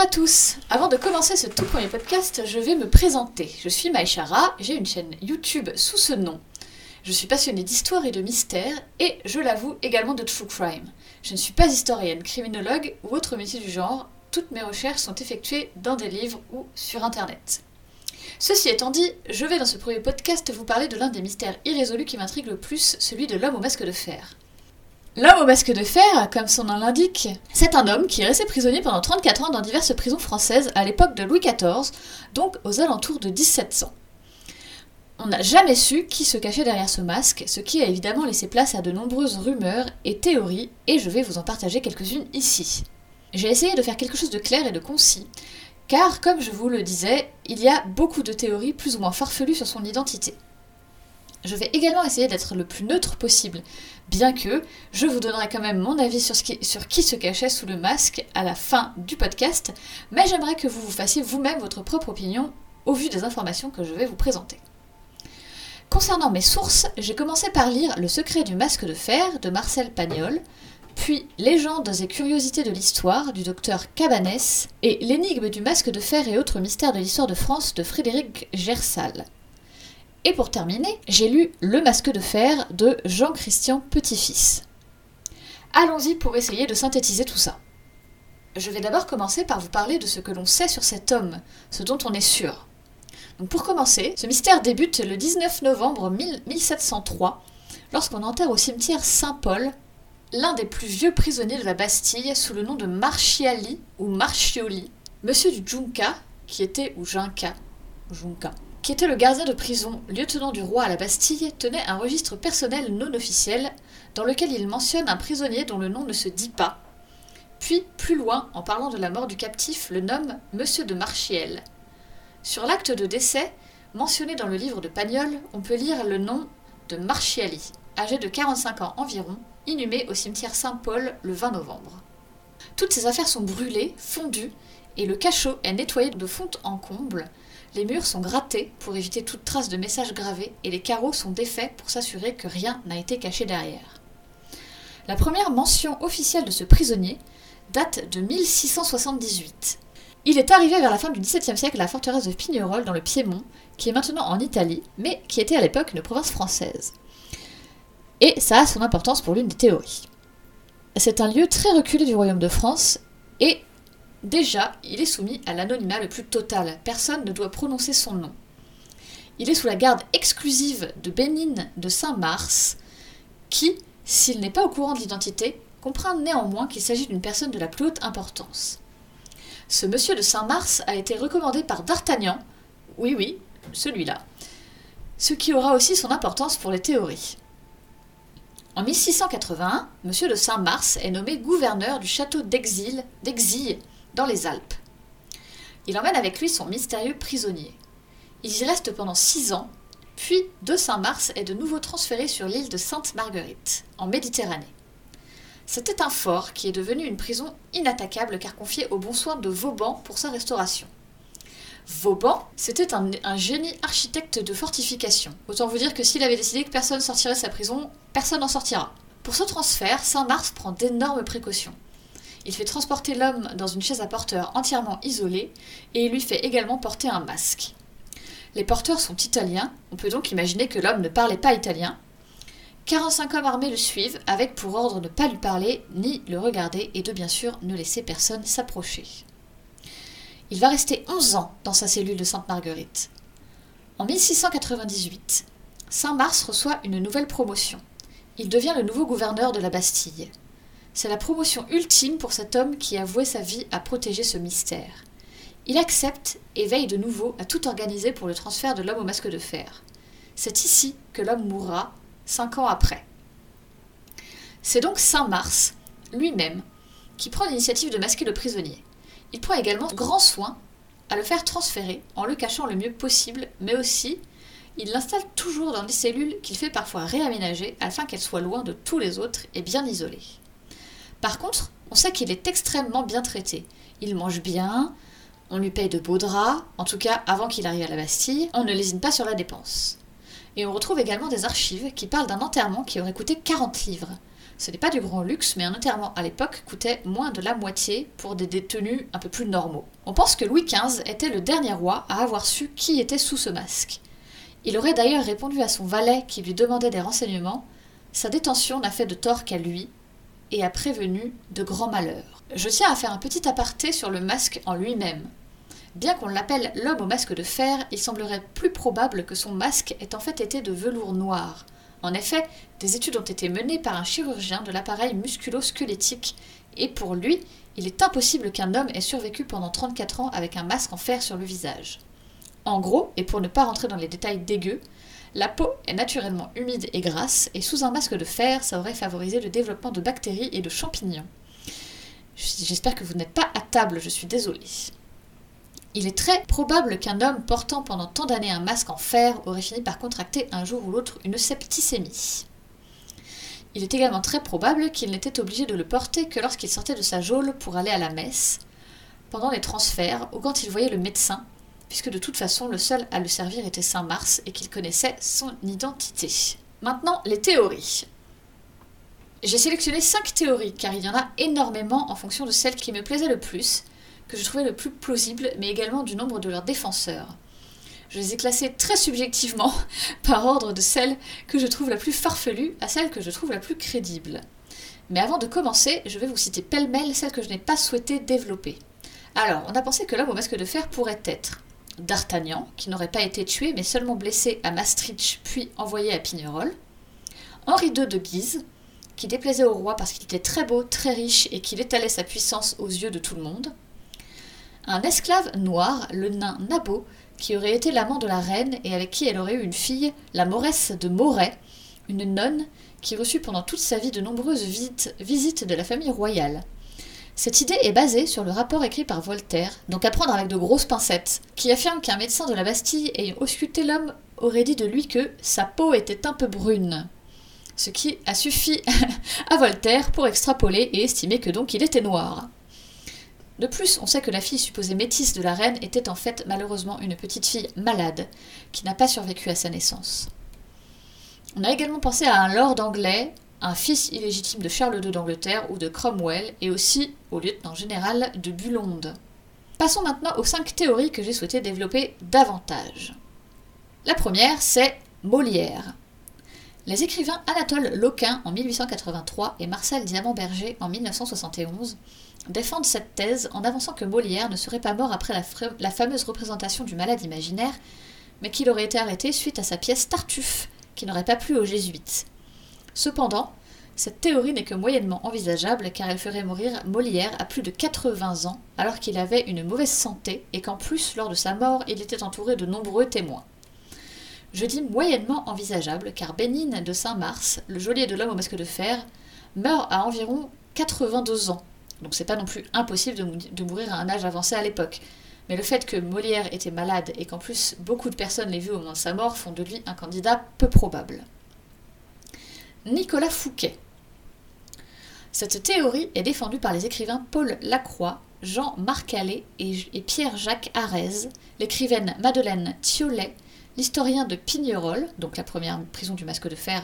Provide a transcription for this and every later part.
à tous Avant de commencer ce tout premier podcast, je vais me présenter. Je suis Maïchara, j'ai une chaîne YouTube sous ce nom. Je suis passionnée d'histoire et de mystère, et je l'avoue également de true crime. Je ne suis pas historienne, criminologue ou autre métier du genre, toutes mes recherches sont effectuées dans des livres ou sur internet. Ceci étant dit, je vais dans ce premier podcast vous parler de l'un des mystères irrésolus qui m'intrigue le plus, celui de l'homme au masque de fer. L'homme au masque de fer, comme son nom l'indique, c'est un homme qui est resté prisonnier pendant 34 ans dans diverses prisons françaises à l'époque de Louis XIV, donc aux alentours de 1700. On n'a jamais su qui se cachait derrière ce masque, ce qui a évidemment laissé place à de nombreuses rumeurs et théories, et je vais vous en partager quelques-unes ici. J'ai essayé de faire quelque chose de clair et de concis, car comme je vous le disais, il y a beaucoup de théories plus ou moins farfelues sur son identité. Je vais également essayer d'être le plus neutre possible, bien que je vous donnerai quand même mon avis sur, qui, se cachait sous le masque à la fin du podcast, mais j'aimerais que vous vous fassiez vous-même votre propre opinion au vu des informations que je vais vous présenter. Concernant mes sources, j'ai commencé par lire Le secret du masque de fer de Marcel Pagnol, puis Légendes et curiosités de l'histoire du docteur Cabanès et L'énigme du masque de fer et autres mystères de l'histoire de France de Frédéric Gersal. Et pour terminer, j'ai lu Le Masque de Fer de Jean-Christian Petit-Fils. Allons-y pour essayer de synthétiser tout ça. Je vais d'abord commencer par vous parler de ce que l'on sait sur cet homme, ce dont on est sûr. Donc pour commencer, ce mystère débute le 19 novembre 1703, lorsqu'on enterre au cimetière Saint-Paul l'un des plus vieux prisonniers de la Bastille sous le nom de Marchiali ou Marchioli, monsieur du Junca, qui était, ou Junca, Junca, qui était le gardien de prison, lieutenant du roi à la Bastille, tenait un registre personnel non officiel dans lequel il mentionne un prisonnier dont le nom ne se dit pas. Puis, plus loin, en parlant de la mort du captif, le nomme Monsieur de Marchiel. Sur l'acte de décès, mentionné dans le livre de Pagnol, on peut lire le nom de Marchiali, âgé de 45 ans environ, inhumé au cimetière Saint-Paul le 20 novembre. Toutes ces affaires sont brûlées, fondues, et le cachot est nettoyé de fonte en comble, les murs sont grattés pour éviter toute trace de message gravé et les carreaux sont défaits pour s'assurer que rien n'a été caché derrière. La première mention officielle de ce prisonnier date de 1678. Il est arrivé vers la fin du XVIIe siècle à la forteresse de Pignerol dans le Piémont, qui est maintenant en Italie, mais qui était à l'époque une province française. Et ça a son importance pour l'une des théories. C'est un lieu très reculé du royaume de France, et Déjà, il est soumis à l'anonymat le plus total. Personne ne doit prononcer son nom. Il est sous la garde exclusive de Bénigne de Saint-Mars, qui, s'il n'est pas au courant de l'identité, comprend néanmoins qu'il s'agit d'une personne de la plus haute importance. Ce monsieur de Saint-Mars a été recommandé par D'Artagnan, oui oui, celui-là, ce qui aura aussi son importance pour les théories. En 1681, monsieur de Saint-Mars est nommé gouverneur du château d'Exil, d'Exil dans les Alpes. Il emmène avec lui son mystérieux prisonnier. Il y reste pendant six ans, puis de Saint-Mars est de nouveau transféré sur l'île de Sainte-Marguerite, en Méditerranée. C'était un fort qui est devenu une prison inattaquable car confié au bon soin de Vauban pour sa restauration. Vauban, c'était un, un, génie architecte de fortification. Autant vous dire que s'il avait décidé que personne sortirait de sa prison, personne n'en sortira. Pour ce transfert, Saint-Mars prend d'énormes précautions. Il fait transporter l'homme dans une chaise à porteur entièrement isolée et il lui fait également porter un masque. Les porteurs sont italiens, on peut donc imaginer que l'homme ne parlait pas italien. 45 hommes armés le suivent, avec pour ordre de ne pas lui parler ni le regarder et de bien sûr ne laisser personne s'approcher. Il va rester 11 ans dans sa cellule de Sainte-Marguerite. En 1698, Saint-Mars reçoit une nouvelle promotion. Il devient le nouveau gouverneur de la Bastille. C'est la promotion ultime pour cet homme qui a voué sa vie à protéger ce mystère. Il accepte et veille de nouveau à tout organiser pour le transfert de l'homme au masque de fer. C'est ici que l'homme mourra, cinq ans après. C'est donc Saint Mars, lui-même, qui prend l'initiative de masquer le prisonnier. Il prend également grand soin à le faire transférer en le cachant le mieux possible, mais aussi il l'installe toujours dans des cellules qu'il fait parfois réaménager afin qu'elles soient loin de tous les autres et bien isolées. Par contre, on sait qu'il est extrêmement bien traité. Il mange bien, on lui paye de beaux draps, en tout cas avant qu'il arrive à la Bastille, on ne lésine pas sur la dépense. Et on retrouve également des archives qui parlent d'un enterrement qui aurait coûté 40 livres. Ce n'est pas du grand luxe, mais un enterrement à l'époque coûtait moins de la moitié pour des détenus un peu plus normaux. On pense que Louis XV était le dernier roi à avoir su qui était sous ce masque. Il aurait d'ailleurs répondu à son valet qui lui demandait des renseignements Sa détention n'a fait de tort qu'à lui et a prévenu de grands malheurs. Je tiens à faire un petit aparté sur le masque en lui-même. Bien qu'on l'appelle l'homme au masque de fer, il semblerait plus probable que son masque ait en fait été de velours noir. En effet, des études ont été menées par un chirurgien de l'appareil musculo-squelettique, et pour lui, il est impossible qu'un homme ait survécu pendant 34 ans avec un masque en fer sur le visage. En gros, et pour ne pas rentrer dans les détails dégueux, la peau est naturellement humide et grasse, et sous un masque de fer, ça aurait favorisé le développement de bactéries et de champignons. J'espère que vous n'êtes pas à table, je suis désolée. Il est très probable qu'un homme portant pendant tant d'années un masque en fer aurait fini par contracter un jour ou l'autre une septicémie. Il est également très probable qu'il n'était obligé de le porter que lorsqu'il sortait de sa geôle pour aller à la messe, pendant les transferts ou quand il voyait le médecin, puisque de toute façon le seul à le servir était Saint Mars et qu'il connaissait son identité. Maintenant, les théories. J'ai sélectionné 5 théories car il y en a énormément en fonction de celle qui me plaisait le plus, que je trouvais le plus plausible, mais également du nombre de leurs défenseurs. Je les ai classés très subjectivement, par ordre de celle que je trouve la plus farfelue à celle que je trouve la plus crédible. Mais avant de commencer, je vais vous citer pêle-mêle celle que je n'ai pas souhaité développer. Alors, on a pensé que l'homme au masque de fer pourrait être D'Artagnan, qui n'aurait pas été tué mais seulement blessé à Maastricht puis envoyé à Pignerol, Henri II de Guise, qui déplaisait au roi parce qu'il était très beau, très riche et qu'il étalait sa puissance aux yeux de tout le monde, un esclave noir, le nain Nabo, qui aurait été l'amant de la reine et avec qui elle aurait eu une fille, la Mauresse de Moret, une nonne qui reçut pendant toute sa vie de nombreuses visites de la famille royale. Cette idée est basée sur le rapport écrit par Voltaire, donc à prendre avec de grosses pincettes, qui affirme qu'un médecin de la Bastille ayant ausculté l'homme aurait dit de lui que sa peau était un peu brune. Ce qui a suffi à Voltaire pour extrapoler et estimer que donc il était noir. De plus, on sait que la fille supposée métisse de la reine était en fait malheureusement une petite fille malade, qui n'a pas survécu à sa naissance. On a également pensé à un lord anglais, un fils illégitime de Charles II d'Angleterre ou de Cromwell, et aussi au lieutenant général de Bulonde. Passons maintenant aux cinq théories que j'ai souhaité développer davantage. La première, c'est Molière. Les écrivains Anatole Loquin en 1883 et Marcel Diamant-Berger en 1971 défendent cette thèse en avançant que Molière ne serait pas mort après la, fameuse représentation du malade imaginaire, mais qu'il aurait été arrêté suite à sa pièce Tartuffe, qui n'aurait pas plu aux jésuites. Cependant, cette théorie n'est que moyennement envisageable car elle ferait mourir Molière à plus de 80 ans alors qu'il avait une mauvaise santé et qu'en plus, lors de sa mort, il était entouré de nombreux témoins. Je dis moyennement envisageable car Bénigne de Saint-Mars, le geôlier de l'homme au masque de fer, meurt à environ 82 ans donc c'est pas non plus impossible de, mourir à un âge avancé à l'époque. Mais le fait que Molière était malade et qu'en plus beaucoup de personnes l'aient vu au moment de sa mort font de lui un candidat peu probable. Nicolas Fouquet. Cette théorie est défendue par les écrivains Paul Lacroix, Jean Marcallet et, et Pierre-Jacques Arez, l'écrivaine Madeleine Thiollet, l'historien de Pignerol, donc la première prison du masque de fer,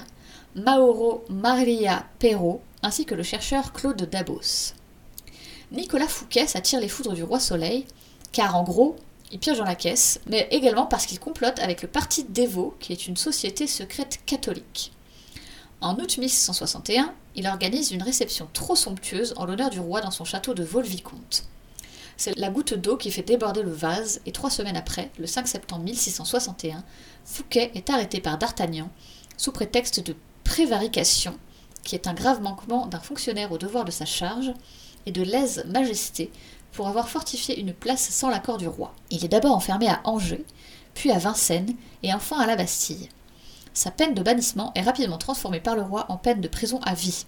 Mauro Maria Perrault, ainsi que le chercheur Claude Dabos. Nicolas Fouquet s'attire les foudres du roi Soleil, car en gros, il pioche dans la caisse, mais également parce qu'il complote avec le Parti Dévot, qui est une société secrète catholique. En août 1661, il organise une réception trop somptueuse en l'honneur du roi dans son château de Vaux-le-Vicomte. C'est la goutte d'eau qui fait déborder le vase, et trois semaines après, le 5 septembre 1661, Fouquet est arrêté par D'Artagnan sous prétexte de prévarication, qui est un grave manquement d'un fonctionnaire au devoir de sa charge, et de lèse-majesté pour avoir fortifié une place sans l'accord du roi. Il est d'abord enfermé à Angers, puis à Vincennes et enfin à la Bastille. Sa peine de bannissement est rapidement transformée par le roi en peine de prison à vie.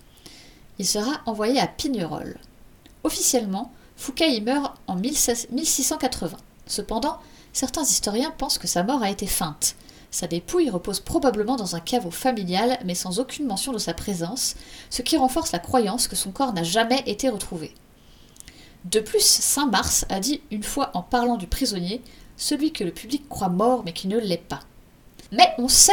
Il sera envoyé à Pignerol. Officiellement, Fouquet y meurt en 1680. Cependant, certains historiens pensent que sa mort a été feinte. Sa dépouille repose probablement dans un caveau familial, mais sans aucune mention de sa présence, ce qui renforce la croyance que son corps n'a jamais été retrouvé. De plus, Saint Mars a dit une fois en parlant du prisonnier, celui que le public croit mort mais qui ne l'est pas. Mais on sait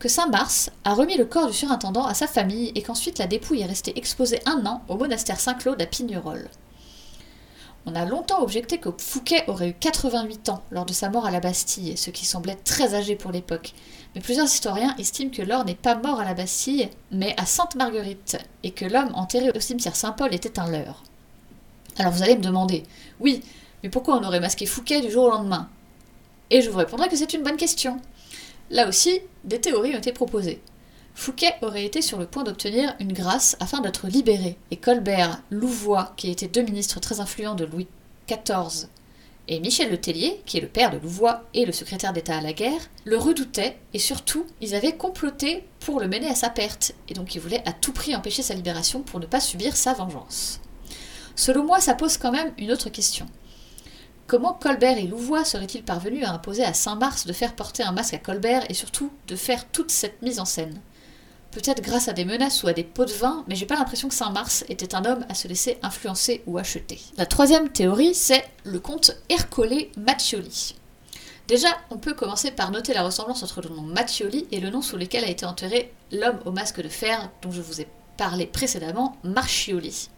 que Saint-Mars a remis le corps du surintendant à sa famille et qu'ensuite la dépouille est restée exposée un an au monastère Saint-Claude à Pignerol. On a longtemps objecté que Fouquet aurait eu 88 ans lors de sa mort à la Bastille, ce qui semblait très âgé pour l'époque. Mais plusieurs historiens estiment que Laure n'est pas mort à la Bastille, mais à Sainte-Marguerite, et que l'homme enterré au cimetière Saint-Paul était un leurre. Alors vous allez me demander, oui, mais pourquoi on aurait masqué Fouquet du jour au lendemain? Et je vous répondrai que c'est une bonne question. Là aussi, des théories ont été proposées. Fouquet aurait été sur le point d'obtenir une grâce afin d'être libéré, et Colbert, Louvois, qui étaient deux ministres très influents de Louis XIV, et Michel Le Tellier, qui est le père de Louvois et le secrétaire d'État à la guerre, le redoutaient, et surtout, ils avaient comploté pour le mener à sa perte, et donc ils voulaient à tout prix empêcher sa libération pour ne pas subir sa vengeance. Selon moi, ça pose quand même une autre question. Comment Colbert et Louvois seraient-ils parvenus à imposer à Saint-Mars de faire porter un masque à Colbert et surtout de faire toute cette mise en scène? Peut-être grâce à des menaces ou à des pots de vin, mais j'ai pas l'impression que Saint-Mars était un homme à se laisser influencer ou acheter. La troisième théorie, c'est le comte Ercole Maccioli. Déjà, on peut commencer par noter la ressemblance entre le nom Maccioli et le nom sous lequel a été enterré l'homme au masque de fer dont je vous ai parlé précédemment, Marchioli.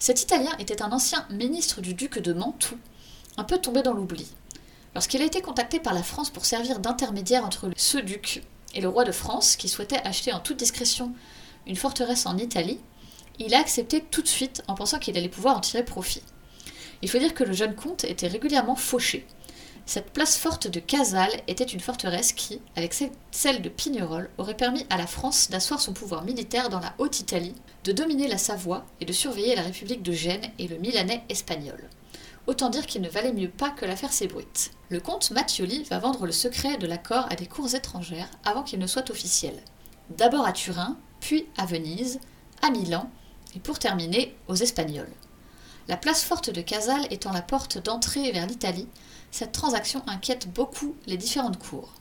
Cet Italien était un ancien ministre du duc de Mantoue, un peu tombé dans l'oubli. Lorsqu'il a été contacté par la France pour servir d'intermédiaire entre ce duc et le roi de France, qui souhaitait acheter en toute discrétion une forteresse en Italie, il a accepté tout de suite en pensant qu'il allait pouvoir en tirer profit. Il faut dire que le jeune comte était régulièrement fauché. Cette place forte de Casale était une forteresse qui, avec celle de Pignerol, aurait permis à la France d'asseoir son pouvoir militaire dans la Haute-Italie, de dominer la Savoie et de surveiller la République de Gênes et le Milanais espagnol. Autant dire qu'il ne valait mieux pas que l'affaire s'ébruite. Le comte Mattioli va vendre le secret de l'accord à des cours étrangères avant qu'il ne soit officiel. D'abord à Turin, puis à Venise, à Milan, et pour terminer aux Espagnols. La place forte de Casale étant la porte d'entrée vers l'Italie, cette transaction inquiète beaucoup les différentes cours.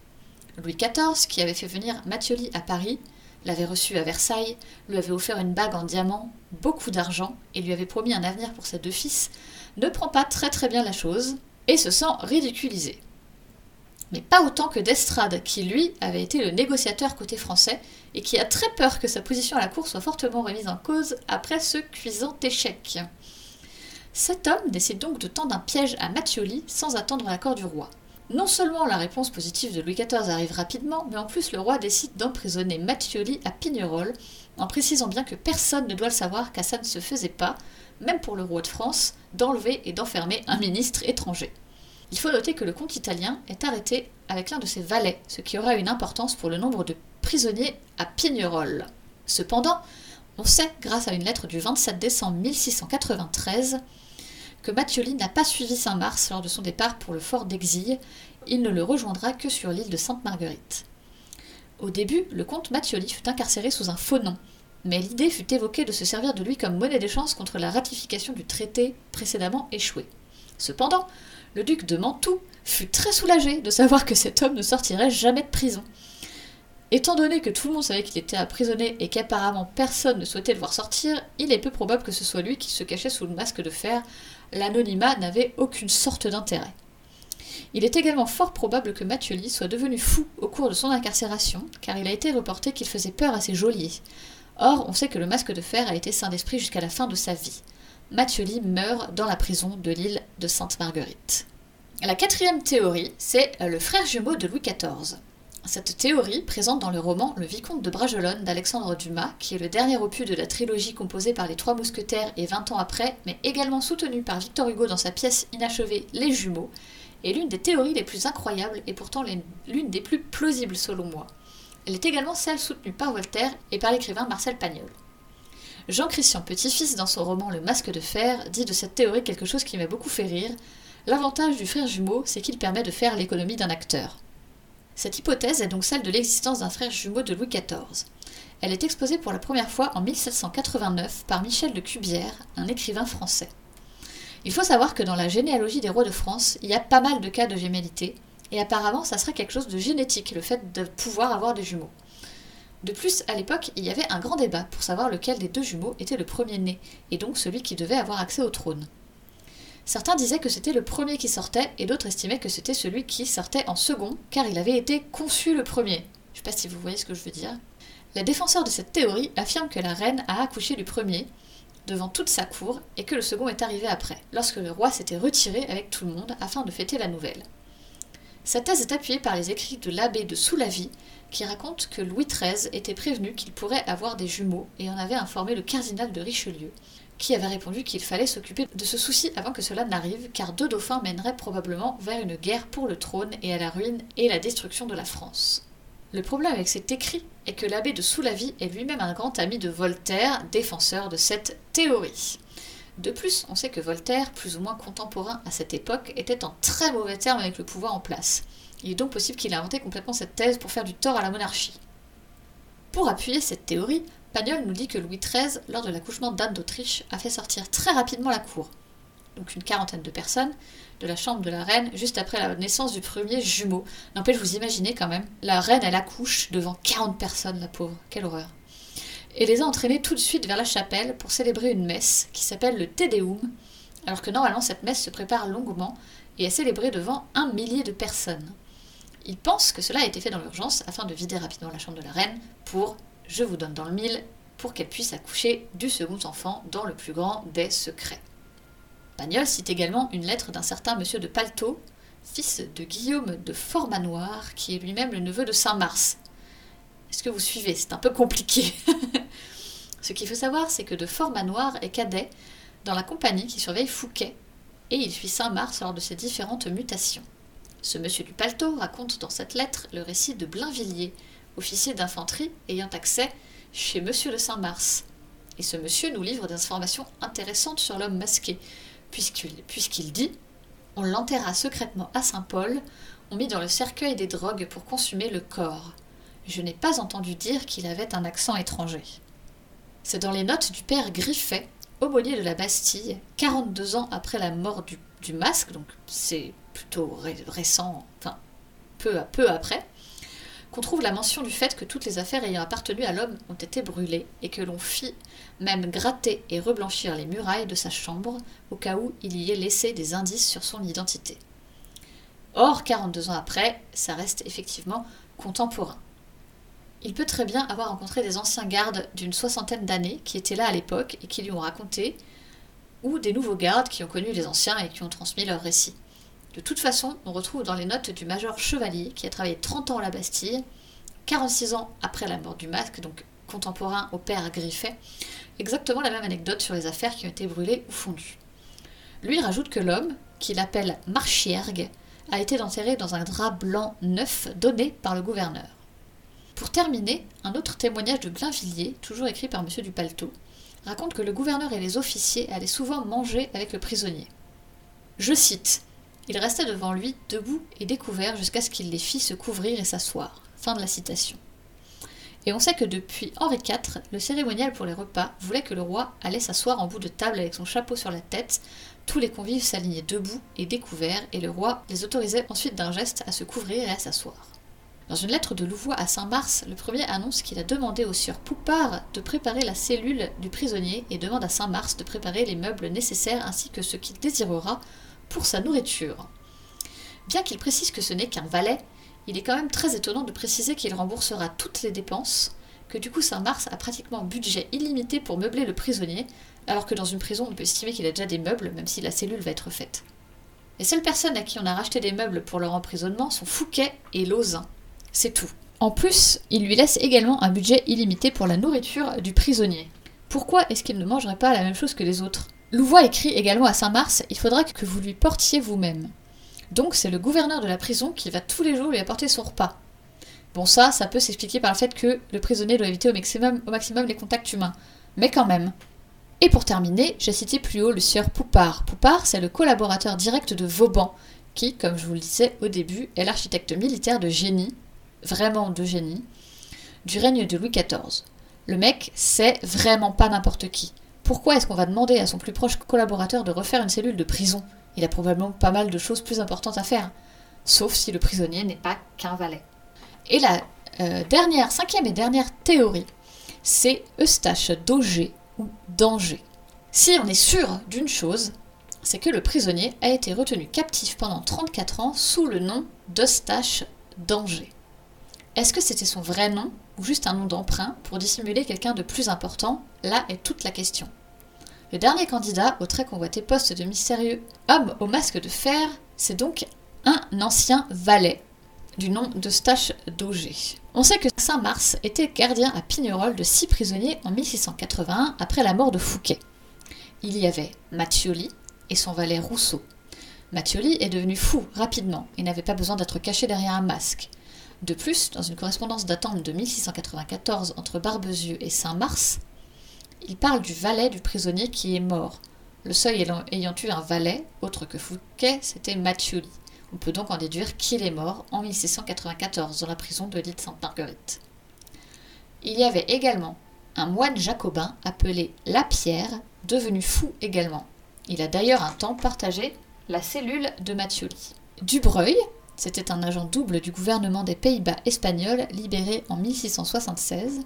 Louis XIV, qui avait fait venir Mattioli à Paris, l'avait reçu à Versailles, lui avait offert une bague en diamant, beaucoup d'argent, et lui avait promis un avenir pour ses deux fils, ne prend pas très très bien la chose et se sent ridiculisé. Mais pas autant que d'Estrade, qui lui avait été le négociateur côté français et qui a très peur que sa position à la cour soit fortement remise en cause après ce cuisant échec. Cet homme décide donc de tendre un piège à Mattioli sans attendre l'accord du roi. Non seulement la réponse positive de Louis XIV arrive rapidement, mais en plus le roi décide d'emprisonner Mattioli à Pignerol, en précisant bien que personne ne doit le savoir car ça ne se faisait pas, même pour le roi de France, d'enlever et d'enfermer un ministre étranger. Il faut noter que le comte italien est arrêté avec l'un de ses valets, ce qui aura une importance pour le nombre de prisonniers à Pignerol. Cependant, on sait, grâce à une lettre du 27 décembre 1693, que Mathioli n'a pas suivi Saint-Mars lors de son départ pour le fort d'Exil, il ne le rejoindra que sur l'île de Sainte-Marguerite. Au début, le comte Mathioli fut incarcéré sous un faux nom, mais l'idée fut évoquée de se servir de lui comme monnaie d'échange contre la ratification du traité précédemment échoué. Cependant, le duc de Mantoue fut très soulagé de savoir que cet homme ne sortirait jamais de prison. Étant donné que tout le monde savait qu'il était emprisonné et qu'apparemment personne ne souhaitait le voir sortir, il est peu probable que ce soit lui qui se cachait sous le masque de fer. L'anonymat n'avait aucune sorte d'intérêt. Il est également fort probable que Mathioli soit devenu fou au cours de son incarcération, car il a été reporté qu'il faisait peur à ses geôliers. Or, on sait que le masque de fer a été saint d'esprit jusqu'à la fin de sa vie. Mathioli meurt dans la prison de l'île de Sainte-Marguerite. La quatrième théorie, c'est le frère jumeau de Louis XIV. Cette théorie, présente dans le roman Le Vicomte de Bragelonne d'Alexandre Dumas, qui est le dernier opus de la trilogie composée par les Trois Mousquetaires et 20 ans après, mais également soutenue par Victor Hugo dans sa pièce inachevée Les Jumeaux, est l'une des théories les plus incroyables et pourtant l'une des plus plausibles selon moi. Elle est également celle soutenue par Voltaire et par l'écrivain Marcel Pagnol. Jean-Christian Petit-Fils, dans son roman Le Masque de Fer, dit de cette théorie quelque chose qui m'a beaucoup fait rire. L'avantage du frère jumeau, c'est qu'il permet de faire l'économie d'un acteur. Cette hypothèse est donc celle de l'existence d'un frère jumeau de Louis XIV. Elle est exposée pour la première fois en 1789 par Michel de Cubière, un écrivain français. Il faut savoir que dans la généalogie des rois de France, il y a pas mal de cas de gémellité, et apparemment, ça serait quelque chose de génétique, le fait de pouvoir avoir des jumeaux. De plus, à l'époque, il y avait un grand débat pour savoir lequel des deux jumeaux était le premier né, et donc celui qui devait avoir accès au trône. Certains disaient que c'était le premier qui sortait, et d'autres estimaient que c'était celui qui sortait en second, car il avait été conçu le premier. Je pas si vous voyez ce que je veux dire. Les défenseurs de cette théorie affirment que la reine a accouché du premier devant toute sa cour et que le second est arrivé après, lorsque le roi s'était retiré avec tout le monde afin de fêter la nouvelle. Cette thèse est appuyée par les écrits de l'abbé de Soulavie, qui raconte que Louis XIII était prévenu qu'il pourrait avoir des jumeaux et en avait informé le cardinal de Richelieu, qui avait répondu qu'il fallait s'occuper de ce souci avant que cela n'arrive, car deux dauphins mèneraient probablement vers une guerre pour le trône et à la ruine et la destruction de la France. Le problème avec cet écrit est que l'abbé de Soulavie est lui-même un grand ami de Voltaire, défenseur de cette théorie. De plus, on sait que Voltaire, plus ou moins contemporain à cette époque, était en très mauvais termes avec le pouvoir en place. Il est donc possible qu'il ait inventé complètement cette thèse pour faire du tort à la monarchie. Pour appuyer cette théorie, Pagnol nous dit que Louis XIII, lors de l'accouchement d'Anne d'Autriche, a fait sortir très rapidement la cour, donc une quarantaine de personnes, de la chambre de la reine juste après la naissance du premier jumeau. N'empêche, vous imaginez quand même, la reine, elle accouche devant 40 personnes, la pauvre. Quelle horreur. Et les a entraînés tout de suite vers la chapelle pour célébrer une messe qui s'appelle le Te Deum, alors que normalement cette messe se prépare longuement et est célébrée devant un millier de personnes. Ils pensent que cela a été fait dans l'urgence afin de vider rapidement la chambre de la reine pour, je vous donne dans le mille, pour qu'elle puisse accoucher du second enfant dans le plus grand des secrets. Pagnol cite également une lettre d'un certain monsieur de Palteau, fils de Guillaume de Formanoir, qui est lui-même le neveu de Saint-Mars. Est-ce que vous suivez? C'est un peu compliqué. Ce qu'il faut savoir, c'est que de Formanoir est cadet dans la compagnie qui surveille Fouquet, et il suit Saint-Mars lors de ses différentes mutations. Ce monsieur du Palteau raconte dans cette lettre le récit de Blainvilliers, officier d'infanterie ayant accès chez monsieur de Saint-Mars. Et ce monsieur nous livre des informations intéressantes sur l'homme masqué, puisqu'il dit On l'enterra secrètement à Saint-Paul, on mit dans le cercueil des drogues pour consumer le corps. Je n'ai pas entendu dire qu'il avait un accent étranger. C'est dans les notes du père Griffet, aumônier de la Bastille, 42 ans après la mort du, du masque, donc c'est plutôt récent, enfin peu à peu après, qu'on trouve la mention du fait que toutes les affaires ayant appartenu à l'homme ont été brûlées et que l'on fit même gratter et reblanchir les murailles de sa chambre au cas où il y ait laissé des indices sur son identité. Or, 42 ans après, ça reste effectivement contemporain. Il peut très bien avoir rencontré des anciens gardes d'une soixantaine d'années qui étaient là à l'époque et qui lui ont raconté, ou des nouveaux gardes qui ont connu les anciens et qui ont transmis leurs récits. De toute façon, on retrouve dans les notes du major Chevalier, qui a travaillé 30 ans à la Bastille, 46 ans après la mort du masque, donc contemporain au père Griffet, exactement la même anecdote sur les affaires qui ont été brûlées ou fondues. Lui rajoute que l'homme, qu'il appelle Marchiergue, a été enterré dans un drap blanc neuf donné par le gouverneur. Pour terminer, un autre témoignage de Blainvilliers, toujours écrit par M. Dupalteau, raconte que le gouverneur et les officiers allaient souvent manger avec le prisonnier. Je cite il restait devant lui, debout et découvert, jusqu'à ce qu'il les fît se couvrir et s'asseoir. Fin de la citation. Et on sait que depuis Henri IV, le cérémonial pour les repas voulait que le roi allait s'asseoir en bout de table avec son chapeau sur la tête. Tous les convives s'alignaient debout et découverts, et le roi les autorisait ensuite d'un geste à se couvrir et à s'asseoir. Dans une lettre de Louvois à Saint-Mars, le premier annonce qu'il a demandé au sieur Poupard de préparer la cellule du prisonnier et demande à Saint-Mars de préparer les meubles nécessaires ainsi que ce qu'il désirera pour sa nourriture. Bien qu'il précise que ce n'est qu'un valet, il est quand même très étonnant de préciser qu'il remboursera toutes les dépenses, que du coup Saint-Mars a pratiquement budget illimité pour meubler le prisonnier, alors que dans une prison on peut estimer qu'il a déjà des meubles, même si la cellule va être faite. Les seules personnes à qui on a racheté des meubles pour leur emprisonnement sont Fouquet et Lauzun. C'est tout. En plus, il lui laisse également un budget illimité pour la nourriture du prisonnier. Pourquoi est-ce qu'il ne mangerait pas la même chose que les autres? Louvois écrit également à Saint-Mars Il faudra que vous lui portiez vous-même. Donc c'est le gouverneur de la prison qui va tous les jours lui apporter son repas. Bon, ça, ça peut s'expliquer par le fait que le prisonnier doit éviter au maximum, les contacts humains. Mais quand même. Et pour terminer, j'ai cité plus haut le sieur Poupard. Poupard, c'est le collaborateur direct de Vauban, qui, comme je vous le disais au début, est l'architecte militaire de génie, vraiment de génie, du règne de Louis XIV. Le mec, c'est vraiment pas n'importe qui. Pourquoi est-ce qu'on va demander à son plus proche collaborateur de refaire une cellule de prison? Il a probablement pas mal de choses plus importantes à faire. Sauf si le prisonnier n'est pas qu'un valet. Et la euh, dernière, cinquième et dernière théorie, c'est Eustache d'Auger ou d'Angers. Si on est sûr d'une chose, c'est que le prisonnier a été retenu captif pendant 34 ans sous le nom d'Eustache d'Angers. Est-ce que c'était son vrai nom ou juste un nom d'emprunt pour dissimuler quelqu'un de plus important? Là est toute la question. Le dernier candidat au très convoité poste de mystérieux homme au masque de fer, c'est donc un ancien valet du nom d'Eustache d'Auger. On sait que Saint-Mars était gardien à Pignerol de six prisonniers en 1681 après la mort de Fouquet. Il y avait Mathioli et son valet Rousseau. Mathioli est devenu fou rapidement et n'avait pas besoin d'être caché derrière un masque. De plus, dans une correspondance datant de 1694 entre Barbezieux et Saint-Mars, il parle du valet du prisonnier qui est mort. Le seuil ayant eu un valet, autre que Fouquet, c'était Mathioli. On peut donc en déduire qu'il est mort en 1694 dans la prison de l'île Sainte-Marguerite. Il y avait également un moine jacobin appelé Lapierre, devenu fou également. Il a d'ailleurs un temps partagé la cellule de Mathioli. Dubreuil, c'était un agent double du gouvernement des Pays-Bas espagnols libéré en 1676.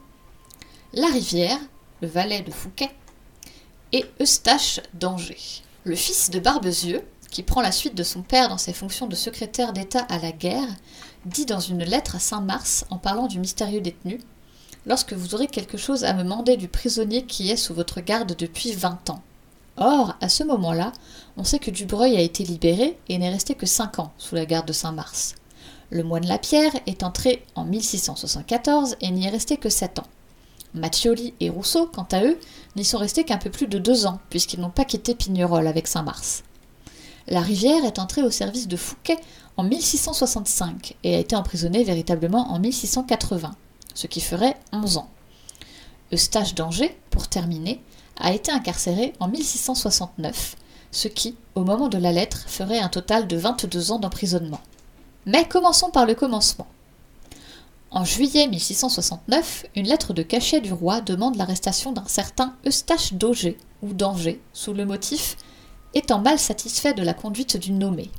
La Rivière, le valet de Fouquet, et Eustache d'Angers. Le fils de Barbezieux, qui prend la suite de son père dans ses fonctions de secrétaire d'État à la guerre, dit dans une lettre à Saint-Mars en parlant du mystérieux détenu Lorsque vous aurez quelque chose à me demander du prisonnier qui est sous votre garde depuis vingt ans. Or, à ce moment-là, on sait que Dubreuil a été libéré et n'est resté que cinq ans sous la garde de Saint-Mars. Le moine Lapierre est entré en 1674 et n'y est resté que sept ans. Mathioli et Rousseau, quant à eux, n'y sont restés qu'un peu plus de deux ans, puisqu'ils n'ont pas quitté Pignerol avec Saint-Mars. La rivière est entrée au service de Fouquet en 1665 et a été emprisonné véritablement en 1680, ce qui ferait 11 ans. Eustache d'Angers, pour terminer, a été incarcéré en 1669, ce qui, au moment de la lettre, ferait un total de 22 ans d'emprisonnement. Mais commençons par le commencement. En juillet 1669, une lettre de cachet du roi demande l'arrestation d'un certain Eustache d'Auger ou d'Angers sous le motif étant mal satisfait de la conduite du nommé.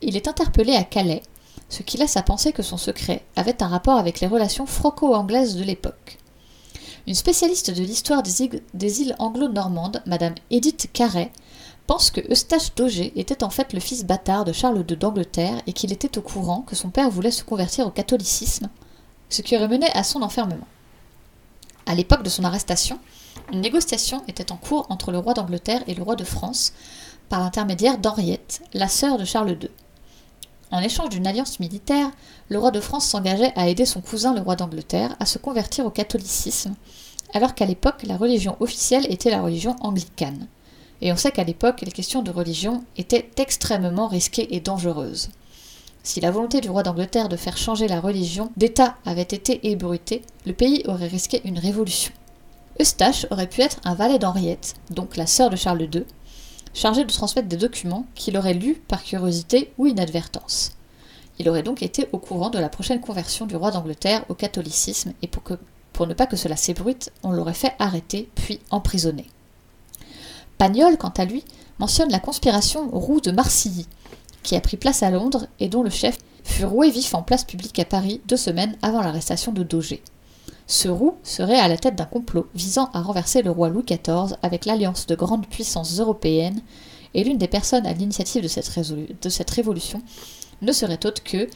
Il est interpellé à Calais, ce qui laisse à penser que son secret avait un rapport avec les relations franco-anglaises de l'époque. Une spécialiste de l'histoire des îles anglo-normandes, Madame Edith Carré, pense que Eustache d'Auger était en fait le fils bâtard de Charles II d'Angleterre et qu'il était au courant que son père voulait se convertir au catholicisme, ce qui aurait mené à son enfermement. À l'époque de son arrestation, une négociation était en cours entre le roi d'Angleterre et le roi de France par l'intermédiaire d'Henriette, la sœur de Charles II. En échange d'une alliance militaire, le roi de France s'engageait à aider son cousin le roi d'Angleterre à se convertir au catholicisme, alors qu'à l'époque la religion officielle était la religion anglicane. Et on sait qu'à l'époque, les questions de religion étaient extrêmement risquées et dangereuses. Si la volonté du roi d'Angleterre de faire changer la religion d'État avait été ébruitée, le pays aurait risqué une révolution. Eustache aurait pu être un valet d'Henriette, donc la sœur de Charles II, chargé de transmettre des documents qu'il aurait lus par curiosité ou inadvertance. Il aurait donc été au courant de la prochaine conversion du roi d'Angleterre au catholicisme et pour, ne pas que cela s'ébruite, on l'aurait fait arrêter puis emprisonner. Pagnol, quant à lui, mentionne la conspiration roue de Marcilly, qui a pris place à Londres et dont le chef fut roué vif en place publique à Paris deux semaines avant l'arrestation de Daugé. Ce roux serait à la tête d'un complot visant à renverser le roi Louis XIV avec l'alliance de grandes puissances européennes, et l'une des personnes à l'initiative de, cette, révolution ne serait autre que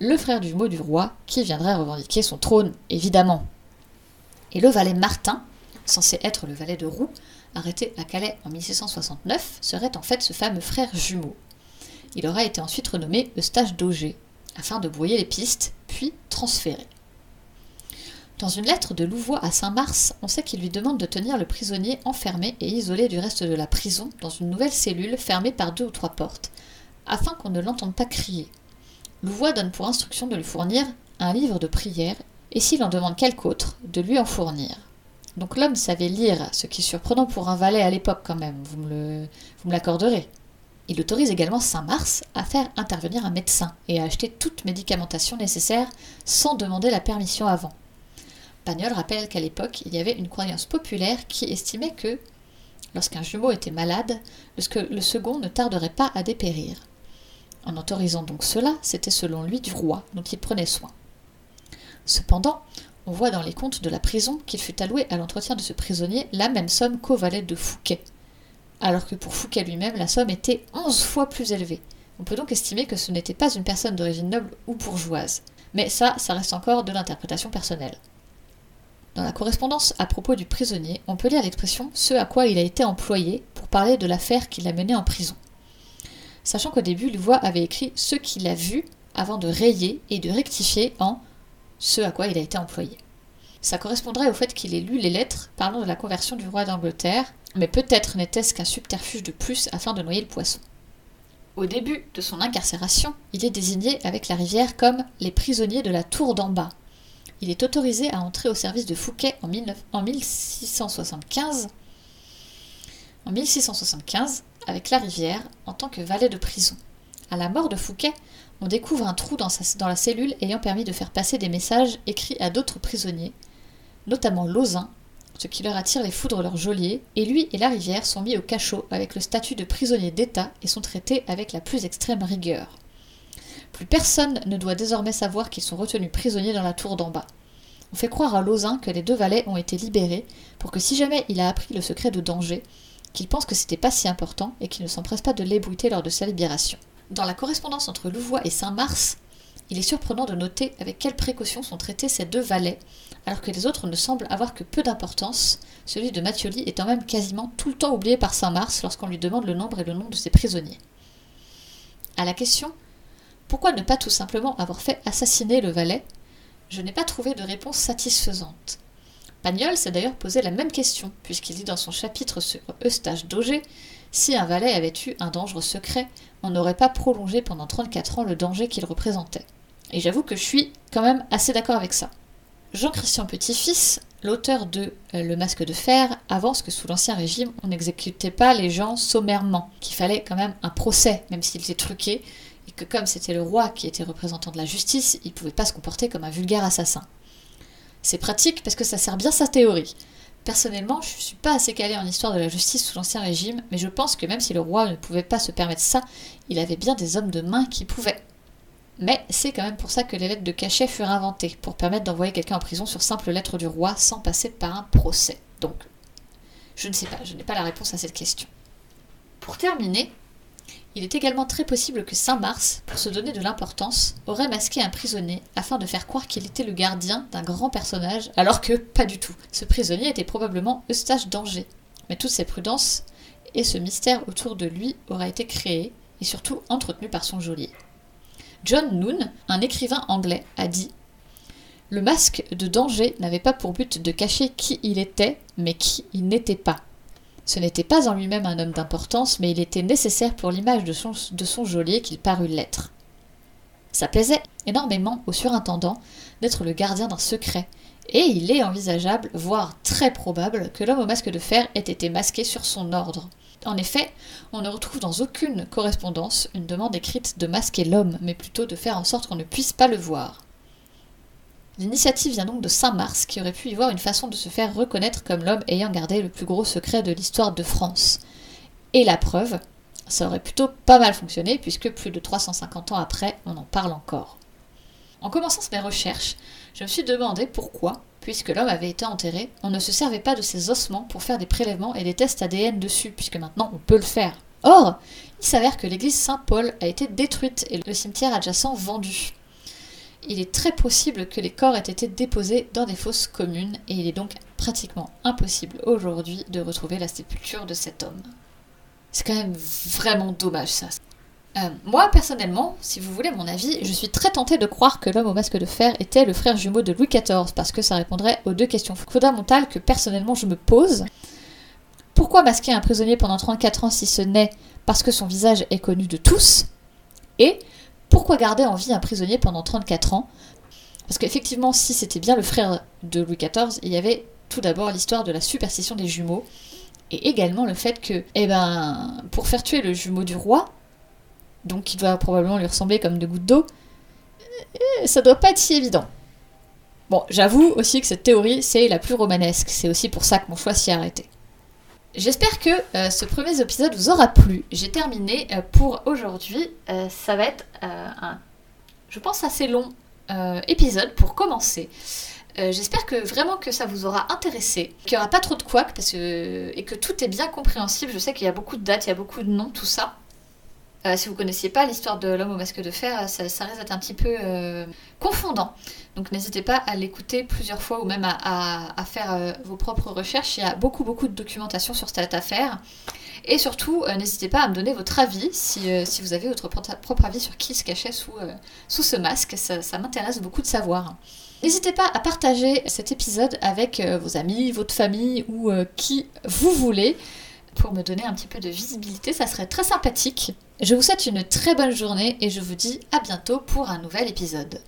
le frère mot du roi qui viendrait revendiquer son trône, évidemment. Et le valet Martin, censé être le valet de Roux, arrêté à Calais en 1669, serait en fait ce fameux frère jumeau. Il aura été ensuite renommé Eustache d'Auger, afin de brouiller les pistes, puis transféré. Dans une lettre de Louvois à Saint-Mars, on sait qu'il lui demande de tenir le prisonnier enfermé et isolé du reste de la prison dans une nouvelle cellule fermée par deux ou trois portes, afin qu'on ne l'entende pas crier. Louvois donne pour instruction de lui fournir un livre de prière et s'il en demande quelque autre, de lui en fournir. Donc l'homme savait lire, ce qui est surprenant pour un valet à l'époque quand même, vous me l'accorderez. Il autorise également Saint-Mars à faire intervenir un médecin et à acheter toute médicamentation nécessaire sans demander la permission avant. Pagnol rappelle qu'à l'époque, il y avait une croyance populaire qui estimait que, lorsqu'un jumeau était malade, le second ne tarderait pas à dépérir. En autorisant donc cela, c'était selon lui du roi dont il prenait soin. Cependant, on voit dans les comptes de la prison qu'il fut alloué à l'entretien de ce prisonnier la même somme qu'au valet de Fouquet, alors que pour Fouquet lui-même la somme était onze fois plus élevée. On peut donc estimer que ce n'était pas une personne d'origine noble ou bourgeoise. Mais ça, ça reste encore de l'interprétation personnelle. Dans la correspondance à propos du prisonnier, on peut lire l'expression ce à quoi il a été employé pour parler de l'affaire qui l'a mené en prison. Sachant qu'au début, Louvois avait écrit ce qu'il a vu avant de rayer et de rectifier en ce à quoi il a été employé. Ça correspondrait au fait qu'il ait lu les lettres parlant de la conversion du roi d'Angleterre, mais peut-être n'était-ce qu'un subterfuge de plus afin de noyer le poisson. Au début de son incarcération, il est désigné avec la rivière comme les prisonniers de la tour d'en bas, il est autorisé à entrer au service de Fouquet en, 1675, en 1675 avec la rivière en tant que valet de prison. À la mort de Fouquet, on découvre un trou dans, la cellule ayant permis de faire passer des messages écrits à d'autres prisonniers, notamment Lauzun, ce qui leur attire les foudres leur geôlier, et lui et la rivière sont mis au cachot avec le statut de prisonnier d'État et sont traités avec la plus extrême rigueur. Plus personne ne doit désormais savoir qu'ils sont retenus prisonniers dans la tour d'en bas. On fait croire à Lauzun que les deux valets ont été libérés pour que si jamais il a appris le secret de danger, qu'il pense que c'était pas si important et qu'il ne s'empresse pas de l'ébruiter lors de sa libération. Dans la correspondance entre Louvois et Saint-Mars, il est surprenant de noter avec quelle précaution sont traités ces deux valets, alors que les autres ne semblent avoir que peu d'importance, celui de Mathioli étant même quasiment tout le temps oublié par Saint-Mars lorsqu'on lui demande le nombre et le nom de ses prisonniers. À la question pourquoi ne pas tout simplement avoir fait assassiner le valet? Je n'ai pas trouvé de réponse satisfaisante. Pagnol s'est d'ailleurs posé la même question, puisqu'il dit dans son chapitre sur Eustache d'Auger si un valet avait eu un dangereux secret, on n'aurait pas prolongé pendant 34 ans le danger qu'il représentait. Et j'avoue que je suis quand même assez d'accord avec ça. Jean-Christian Petit-Fils, l'auteur de euh, Le Masque de Fer, avance que sous l'Ancien Régime, on n'exécutait pas les gens sommairement, qu'il fallait quand même un procès, même s'il était truqué, que comme c'était le roi qui était représentant de la justice, il ne pouvait pas se comporter comme un vulgaire assassin. C'est pratique parce que ça sert bien sa théorie. Personnellement, je ne suis pas assez calé en histoire de la justice sous l'Ancien Régime, mais je pense que même si le roi ne pouvait pas se permettre ça, il avait bien des hommes de main qui pouvaient. Mais c'est quand même pour ça que les lettres de cachet furent inventées, pour permettre d'envoyer quelqu'un en prison sur simple lettre du roi sans passer par un procès. Donc, je ne sais pas, je n'ai pas la réponse à cette question. Pour terminer, il est également très possible que Saint-Mars, pour se donner de l'importance, aurait masqué un prisonnier afin de faire croire qu'il était le gardien d'un grand personnage, alors que pas du tout. Ce prisonnier était probablement Eustache d'Angers. Mais toutes ces prudences et ce mystère autour de lui aura été créé et surtout entretenu par son geôlier. John Noon, un écrivain anglais, a dit Le masque de danger n'avait pas pour but de cacher qui il était, mais qui il n'était pas. Ce n'était pas en lui-même un homme d'importance, mais il était nécessaire pour l'image de son, geôlier qu'il parut l'être. Ça plaisait énormément au surintendant d'être le gardien d'un secret, et il est envisageable, voire très probable, que l'homme au masque de fer ait été masqué sur son ordre. En effet, on ne retrouve dans aucune correspondance une demande écrite de masquer l'homme, mais plutôt de faire en sorte qu'on ne puisse pas le voir. L'initiative vient donc de Saint-Mars, qui aurait pu y voir une façon de se faire reconnaître comme l'homme ayant gardé le plus gros secret de l'histoire de France. Et la preuve, ça aurait plutôt pas mal fonctionné, puisque plus de 350 ans après, on en parle encore. En commençant mes recherches, je me suis demandé pourquoi, puisque l'homme avait été enterré, on ne se servait pas de ses ossements pour faire des prélèvements et des tests ADN dessus, puisque maintenant on peut le faire. Or, il s'avère que l'église Saint-Paul a été détruite et le cimetière adjacent vendu il est très possible que les corps aient été déposés dans des fosses communes et il est donc pratiquement impossible aujourd'hui de retrouver la sépulture de cet homme. C'est quand même vraiment dommage ça. Euh, moi personnellement, si vous voulez mon avis, je suis très tentée de croire que l'homme au masque de fer était le frère jumeau de Louis XIV parce que ça répondrait aux deux questions fondamentales que personnellement je me pose. Pourquoi masquer un prisonnier pendant 34 ans si ce n'est parce que son visage est connu de tous? Et pourquoi garder en vie un prisonnier pendant 34 ans? Parce qu'effectivement, si c'était bien le frère de Louis XIV, il y avait tout d'abord l'histoire de la superstition des jumeaux, et également le fait que, eh ben, pour faire tuer le jumeau du roi, donc qui doit probablement lui ressembler comme de gouttes d'eau, eh, ça doit pas être si évident. Bon, j'avoue aussi que cette théorie, c'est la plus romanesque, c'est aussi pour ça que mon choix s'y a arrêté. J'espère que euh, ce premier épisode vous aura plu. J'ai terminé euh, pour aujourd'hui. Euh, ça va être un, je pense, assez long épisode pour commencer. J'espère que vraiment que ça vous aura intéressé, qu'il n'y aura pas trop de couacs parce que, et que tout est bien compréhensible. Je sais qu'il y a beaucoup de dates, il y a beaucoup de noms, tout ça. Euh, si vous connaissiez pas l'histoire de l'homme au masque de fer, ça, ça risque d'être un petit peu euh, confondant. Donc n'hésitez pas à l'écouter plusieurs fois ou même à, faire euh, vos propres recherches. Il y a beaucoup beaucoup de documentation sur cette affaire. Et surtout, n'hésitez pas à me donner votre avis si, vous avez votre propre avis sur qui se cachait sous, sous ce masque. Ça m'intéresse beaucoup de savoir. N'hésitez pas à partager cet épisode avec vos amis, votre famille ou qui vous voulez pour me donner un petit peu de visibilité, ça serait très sympathique. Je vous souhaite une très bonne journée et je vous dis à bientôt pour un nouvel épisode.